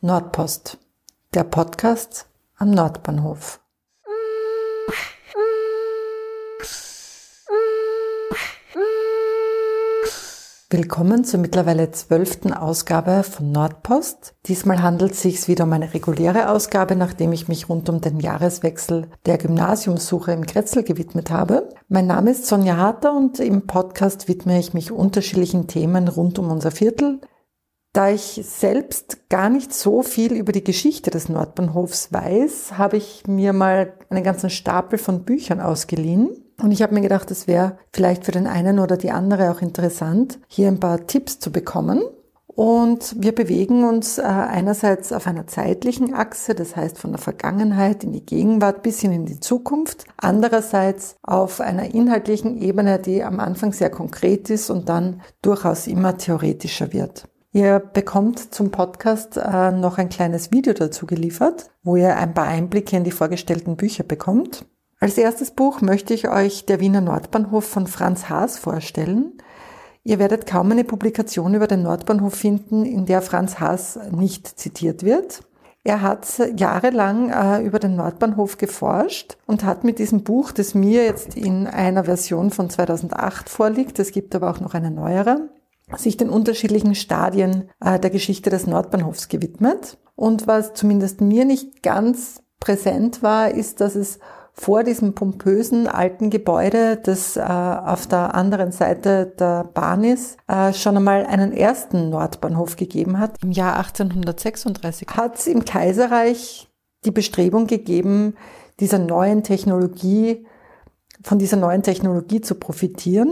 Nordpost, der Podcast am Nordbahnhof. Willkommen zur mittlerweile zwölften Ausgabe von Nordpost. Diesmal handelt es sich wieder um eine reguläre Ausgabe, nachdem ich mich rund um den Jahreswechsel der Gymnasiumssuche im Kretzel gewidmet habe. Mein Name ist Sonja Harter und im Podcast widme ich mich unterschiedlichen Themen rund um unser Viertel, da ich selbst gar nicht so viel über die Geschichte des Nordbahnhofs weiß, habe ich mir mal einen ganzen Stapel von Büchern ausgeliehen. Und ich habe mir gedacht, es wäre vielleicht für den einen oder die andere auch interessant, hier ein paar Tipps zu bekommen. Und wir bewegen uns äh, einerseits auf einer zeitlichen Achse, das heißt von der Vergangenheit in die Gegenwart bis hin in die Zukunft. Andererseits auf einer inhaltlichen Ebene, die am Anfang sehr konkret ist und dann durchaus immer theoretischer wird. Ihr bekommt zum Podcast äh, noch ein kleines Video dazu geliefert, wo ihr ein paar Einblicke in die vorgestellten Bücher bekommt. Als erstes Buch möchte ich euch Der Wiener Nordbahnhof von Franz Haas vorstellen. Ihr werdet kaum eine Publikation über den Nordbahnhof finden, in der Franz Haas nicht zitiert wird. Er hat jahrelang äh, über den Nordbahnhof geforscht und hat mit diesem Buch, das mir jetzt in einer Version von 2008 vorliegt, es gibt aber auch noch eine neuere, sich den unterschiedlichen Stadien äh, der Geschichte des Nordbahnhofs gewidmet. Und was zumindest mir nicht ganz präsent war, ist, dass es vor diesem pompösen alten Gebäude, das äh, auf der anderen Seite der Bahn ist, äh, schon einmal einen ersten Nordbahnhof gegeben hat. Im Jahr 1836 hat es im Kaiserreich die Bestrebung gegeben, dieser neuen Technologie, von dieser neuen Technologie zu profitieren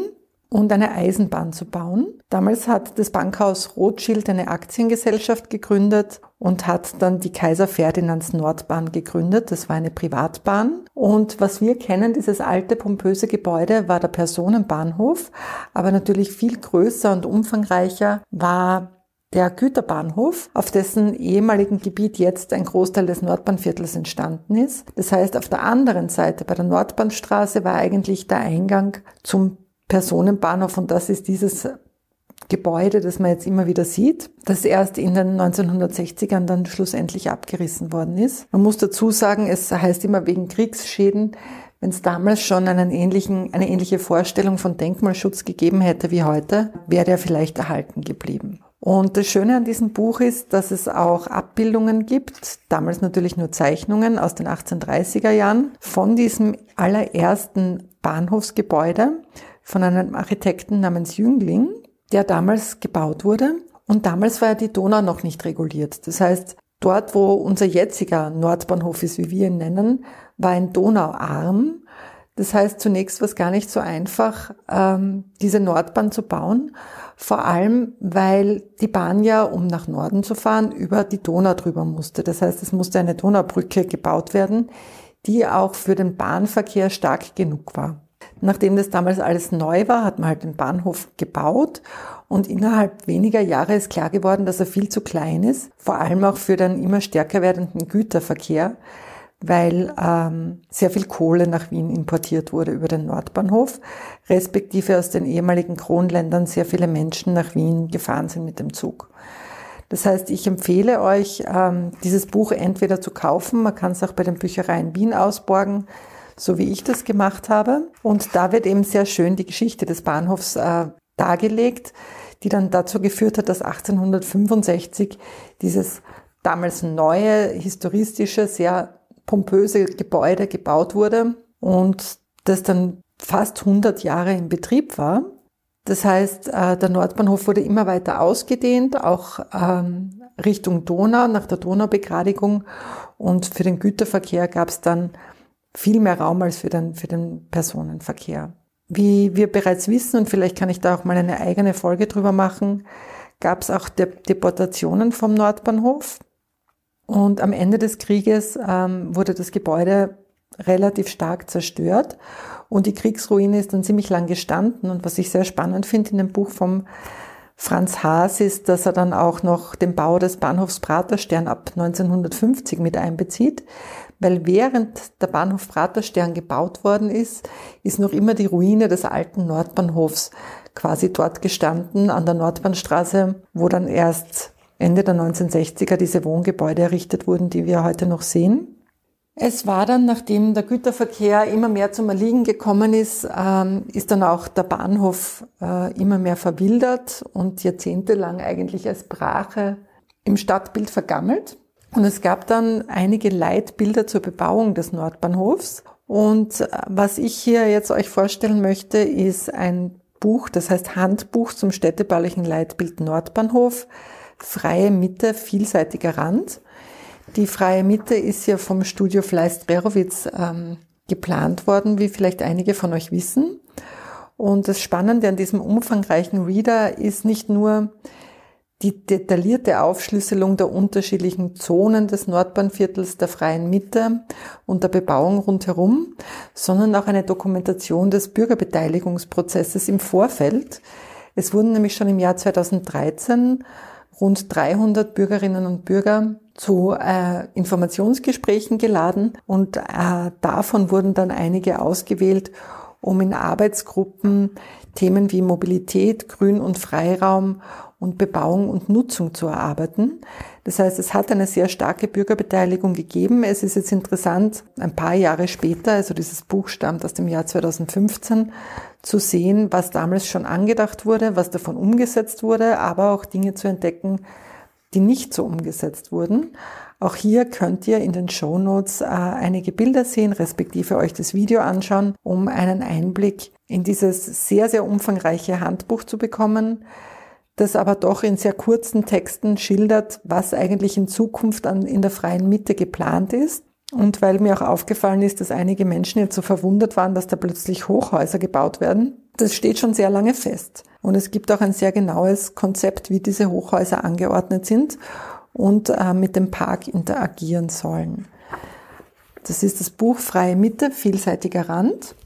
und eine Eisenbahn zu bauen. Damals hat das Bankhaus Rothschild eine Aktiengesellschaft gegründet und hat dann die Kaiser Ferdinands Nordbahn gegründet. Das war eine Privatbahn. Und was wir kennen, dieses alte pompöse Gebäude, war der Personenbahnhof. Aber natürlich viel größer und umfangreicher war der Güterbahnhof, auf dessen ehemaligen Gebiet jetzt ein Großteil des Nordbahnviertels entstanden ist. Das heißt, auf der anderen Seite bei der Nordbahnstraße war eigentlich der Eingang zum Personenbahnhof und das ist dieses Gebäude, das man jetzt immer wieder sieht, das erst in den 1960ern dann schlussendlich abgerissen worden ist. Man muss dazu sagen, es heißt immer wegen Kriegsschäden, wenn es damals schon einen ähnlichen, eine ähnliche Vorstellung von Denkmalschutz gegeben hätte wie heute, wäre er vielleicht erhalten geblieben. Und das Schöne an diesem Buch ist, dass es auch Abbildungen gibt, damals natürlich nur Zeichnungen aus den 1830er Jahren, von diesem allerersten Bahnhofsgebäude von einem Architekten namens Jüngling, der damals gebaut wurde. Und damals war ja die Donau noch nicht reguliert. Das heißt, dort, wo unser jetziger Nordbahnhof ist, wie wir ihn nennen, war ein Donauarm. Das heißt, zunächst war es gar nicht so einfach, ähm, diese Nordbahn zu bauen. Vor allem, weil die Bahn ja, um nach Norden zu fahren, über die Donau drüber musste. Das heißt, es musste eine Donaubrücke gebaut werden, die auch für den Bahnverkehr stark genug war. Nachdem das damals alles neu war, hat man halt den Bahnhof gebaut und innerhalb weniger Jahre ist klar geworden, dass er viel zu klein ist, vor allem auch für den immer stärker werdenden Güterverkehr, weil ähm, sehr viel Kohle nach Wien importiert wurde über den Nordbahnhof, respektive aus den ehemaligen Kronländern sehr viele Menschen nach Wien gefahren sind mit dem Zug. Das heißt, ich empfehle euch, ähm, dieses Buch entweder zu kaufen, man kann es auch bei den Büchereien Wien ausborgen, so wie ich das gemacht habe. Und da wird eben sehr schön die Geschichte des Bahnhofs äh, dargelegt, die dann dazu geführt hat, dass 1865 dieses damals neue, historistische, sehr pompöse Gebäude gebaut wurde und das dann fast 100 Jahre in Betrieb war. Das heißt, äh, der Nordbahnhof wurde immer weiter ausgedehnt, auch ähm, Richtung Donau, nach der Donaubegradigung. Und für den Güterverkehr gab es dann viel mehr Raum als für den, für den Personenverkehr. Wie wir bereits wissen, und vielleicht kann ich da auch mal eine eigene Folge drüber machen, gab es auch De Deportationen vom Nordbahnhof. Und am Ende des Krieges ähm, wurde das Gebäude relativ stark zerstört und die Kriegsruine ist dann ziemlich lang gestanden. Und was ich sehr spannend finde in dem Buch vom Franz Haas ist, dass er dann auch noch den Bau des Bahnhofs Praterstern ab 1950 mit einbezieht, weil während der Bahnhof Praterstern gebaut worden ist, ist noch immer die Ruine des alten Nordbahnhofs quasi dort gestanden an der Nordbahnstraße, wo dann erst Ende der 1960er diese Wohngebäude errichtet wurden, die wir heute noch sehen. Es war dann, nachdem der Güterverkehr immer mehr zum Erliegen gekommen ist, ähm, ist dann auch der Bahnhof äh, immer mehr verwildert und jahrzehntelang eigentlich als Brache im Stadtbild vergammelt. Und es gab dann einige Leitbilder zur Bebauung des Nordbahnhofs. Und äh, was ich hier jetzt euch vorstellen möchte, ist ein Buch, das heißt Handbuch zum städtebaulichen Leitbild Nordbahnhof, freie Mitte, vielseitiger Rand. Die freie Mitte ist ja vom Studio Fleiß-Drerowitz ähm, geplant worden, wie vielleicht einige von euch wissen. Und das Spannende an diesem umfangreichen Reader ist nicht nur die detaillierte Aufschlüsselung der unterschiedlichen Zonen des Nordbahnviertels der freien Mitte und der Bebauung rundherum, sondern auch eine Dokumentation des Bürgerbeteiligungsprozesses im Vorfeld. Es wurden nämlich schon im Jahr 2013 rund 300 Bürgerinnen und Bürger zu äh, Informationsgesprächen geladen und äh, davon wurden dann einige ausgewählt, um in Arbeitsgruppen Themen wie Mobilität, Grün- und Freiraum und Bebauung und Nutzung zu erarbeiten. Das heißt, es hat eine sehr starke Bürgerbeteiligung gegeben. Es ist jetzt interessant, ein paar Jahre später, also dieses Buch stammt aus dem Jahr 2015, zu sehen, was damals schon angedacht wurde, was davon umgesetzt wurde, aber auch Dinge zu entdecken, die nicht so umgesetzt wurden. Auch hier könnt ihr in den Show Notes äh, einige Bilder sehen, respektive euch das Video anschauen, um einen Einblick in dieses sehr, sehr umfangreiche Handbuch zu bekommen das aber doch in sehr kurzen Texten schildert, was eigentlich in Zukunft an, in der freien Mitte geplant ist. Und weil mir auch aufgefallen ist, dass einige Menschen jetzt so verwundert waren, dass da plötzlich Hochhäuser gebaut werden, das steht schon sehr lange fest. Und es gibt auch ein sehr genaues Konzept, wie diese Hochhäuser angeordnet sind und äh, mit dem Park interagieren sollen. Das ist das Buch Freie Mitte, vielseitiger Rand.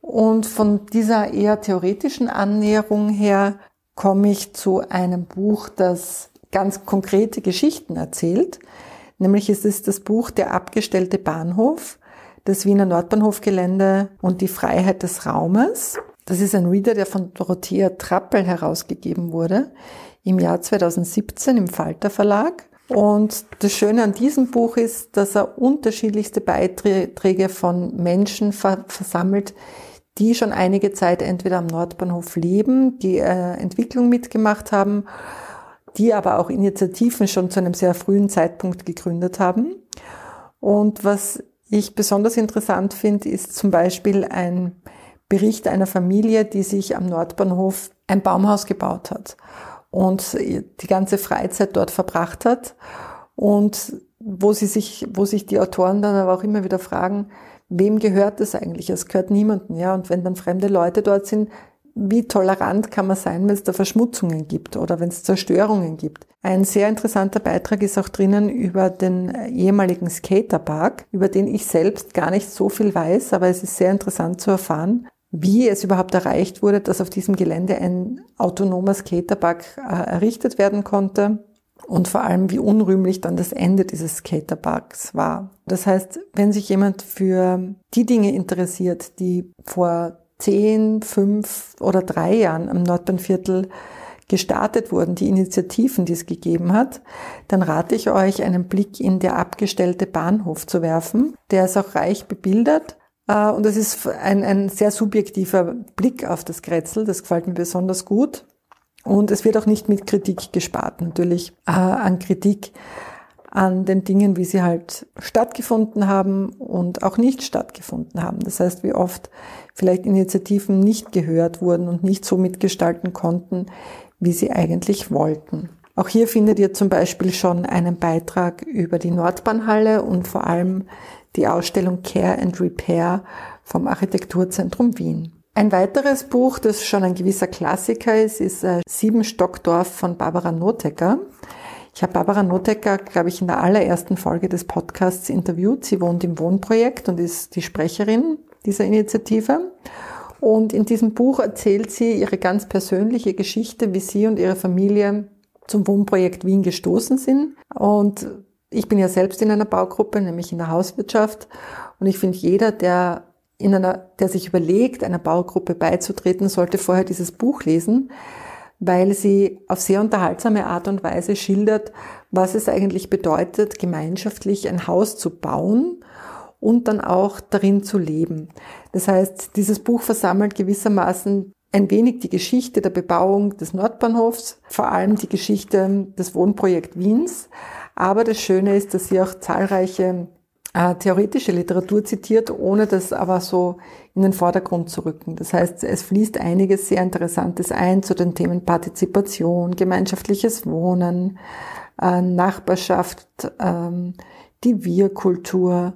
Und von dieser eher theoretischen Annäherung her komme ich zu einem Buch, das ganz konkrete Geschichten erzählt. Nämlich es ist das Buch Der abgestellte Bahnhof, das Wiener Nordbahnhofgelände und die Freiheit des Raumes. Das ist ein Reader, der von Dorothea Trappel herausgegeben wurde im Jahr 2017 im Falter Verlag. Und das Schöne an diesem Buch ist, dass er unterschiedlichste Beiträge von Menschen versammelt, die schon einige Zeit entweder am Nordbahnhof leben, die äh, Entwicklung mitgemacht haben, die aber auch Initiativen schon zu einem sehr frühen Zeitpunkt gegründet haben. Und was ich besonders interessant finde, ist zum Beispiel ein Bericht einer Familie, die sich am Nordbahnhof ein Baumhaus gebaut hat und die ganze Freizeit dort verbracht hat und wo sie sich, wo sich die Autoren dann aber auch immer wieder fragen, wem gehört das eigentlich? Es gehört niemandem, ja. Und wenn dann fremde Leute dort sind, wie tolerant kann man sein, wenn es da Verschmutzungen gibt oder wenn es Zerstörungen gibt. Ein sehr interessanter Beitrag ist auch drinnen über den ehemaligen Skaterpark, über den ich selbst gar nicht so viel weiß, aber es ist sehr interessant zu erfahren, wie es überhaupt erreicht wurde, dass auf diesem Gelände ein autonomer Skaterpark äh, errichtet werden konnte und vor allem, wie unrühmlich dann das Ende dieses Skaterparks war. Das heißt, wenn sich jemand für die Dinge interessiert, die vor zehn, fünf oder drei Jahren am Nordbahnviertel gestartet wurden, die Initiativen, die es gegeben hat, dann rate ich euch, einen Blick in der abgestellte Bahnhof zu werfen. Der ist auch reich bebildert. Äh, und es ist ein, ein sehr subjektiver Blick auf das Grätzl. Das gefällt mir besonders gut. Und es wird auch nicht mit Kritik gespart, natürlich äh, an Kritik an den Dingen, wie sie halt stattgefunden haben und auch nicht stattgefunden haben. Das heißt, wie oft vielleicht Initiativen nicht gehört wurden und nicht so mitgestalten konnten, wie sie eigentlich wollten. Auch hier findet ihr zum Beispiel schon einen Beitrag über die Nordbahnhalle und vor allem die Ausstellung Care and Repair vom Architekturzentrum Wien. Ein weiteres Buch, das schon ein gewisser Klassiker ist, ist äh, Sieben Stockdorf von Barbara Notecker. Ich habe Barbara Notecker, glaube ich, in der allerersten Folge des Podcasts interviewt. Sie wohnt im Wohnprojekt und ist die Sprecherin dieser Initiative. Und in diesem Buch erzählt sie ihre ganz persönliche Geschichte, wie sie und ihre Familie zum Wohnprojekt Wien gestoßen sind. Und ich bin ja selbst in einer Baugruppe, nämlich in der Hauswirtschaft. Und ich finde, jeder, der in einer, der sich überlegt, einer Baugruppe beizutreten, sollte vorher dieses Buch lesen, weil sie auf sehr unterhaltsame Art und Weise schildert, was es eigentlich bedeutet, gemeinschaftlich ein Haus zu bauen und dann auch darin zu leben. Das heißt, dieses Buch versammelt gewissermaßen ein wenig die Geschichte der Bebauung des Nordbahnhofs, vor allem die Geschichte des Wohnprojekt Wiens. Aber das Schöne ist, dass sie auch zahlreiche äh, theoretische Literatur zitiert, ohne das aber so in den Vordergrund zu rücken. Das heißt, es fließt einiges sehr Interessantes ein zu den Themen Partizipation, gemeinschaftliches Wohnen, äh, Nachbarschaft, ähm, die Wir-Kultur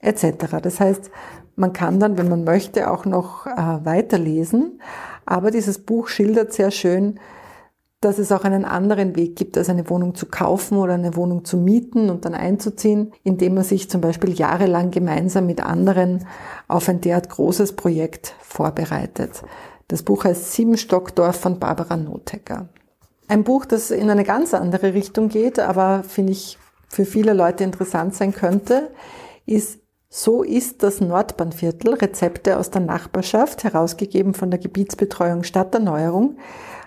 etc. Das heißt, man kann dann, wenn man möchte, auch noch äh, weiterlesen. Aber dieses Buch schildert sehr schön, dass es auch einen anderen Weg gibt, als eine Wohnung zu kaufen oder eine Wohnung zu mieten und dann einzuziehen, indem man sich zum Beispiel jahrelang gemeinsam mit anderen auf ein derart großes Projekt vorbereitet. Das Buch heißt Sieben Stockdorf von Barbara Notecker. Ein Buch, das in eine ganz andere Richtung geht, aber finde ich für viele Leute interessant sein könnte, ist So ist das Nordbahnviertel, Rezepte aus der Nachbarschaft, herausgegeben von der Gebietsbetreuung Stadterneuerung,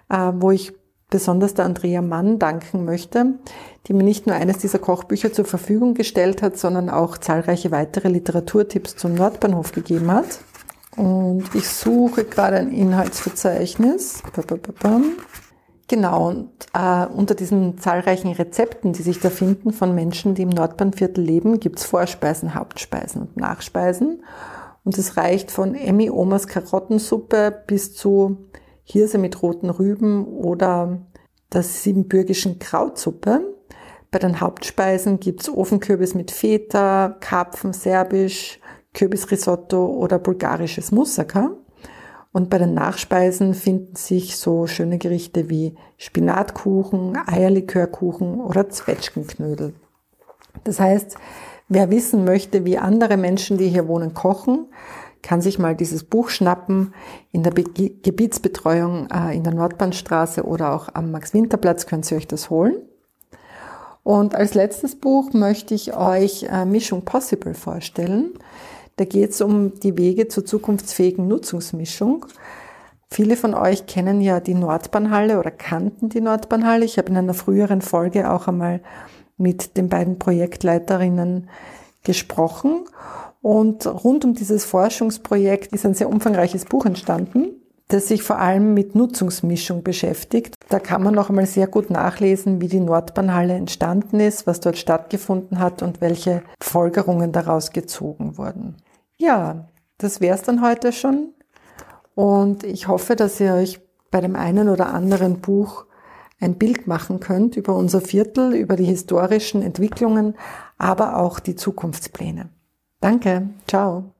äh, wo ich besonders der Andrea Mann danken möchte, die mir nicht nur eines dieser Kochbücher zur Verfügung gestellt hat, sondern auch zahlreiche weitere Literaturtipps zum Nordbahnhof gegeben hat. Und ich suche gerade ein Inhaltsverzeichnis. Genau, und äh, unter diesen zahlreichen Rezepten, die sich da finden von Menschen, die im Nordbahnviertel leben, gibt's Vorspeisen, Hauptspeisen und Nachspeisen. Und es reicht von Emmy Omas Karottensuppe bis zu Hirse mit roten Rüben oder der siebenbürgischen Krautsuppe. Bei den Hauptspeisen gibt's Ofenkürbis mit Feta, Karpfen serbisch, Kürbisrisotto oder bulgarisches Moussaka. Und bei den Nachspeisen finden sich so schöne Gerichte wie Spinatkuchen, Eierlikörkuchen oder Zwetschgenknödel. Das heißt, wer wissen möchte, wie andere Menschen, die hier wohnen, kochen, kann sich mal dieses Buch schnappen. In der Be Gebietsbetreuung äh, in der Nordbahnstraße oder auch am Max-Winter-Platz könnt ihr euch das holen. Und als letztes Buch möchte ich euch äh, Mission Possible vorstellen. Da geht es um die Wege zur zukunftsfähigen Nutzungsmischung. Viele von euch kennen ja die Nordbahnhalle oder kannten die Nordbahnhalle. Ich habe in einer früheren Folge auch einmal mit den beiden Projektleiterinnen gesprochen. Und rund um dieses Forschungsprojekt ist ein sehr umfangreiches Buch entstanden, das sich vor allem mit Nutzungsmischung beschäftigt. Da kann man noch einmal sehr gut nachlesen, wie die Nordbahnhalle entstanden ist, was dort stattgefunden hat und welche Folgerungen daraus gezogen wurden. Ja, das wär's dann heute schon. Und ich hoffe, dass ihr euch bei dem einen oder anderen Buch ein Bild machen könnt über unser Viertel, über die historischen Entwicklungen, aber auch die Zukunftspläne. Danke, ciao.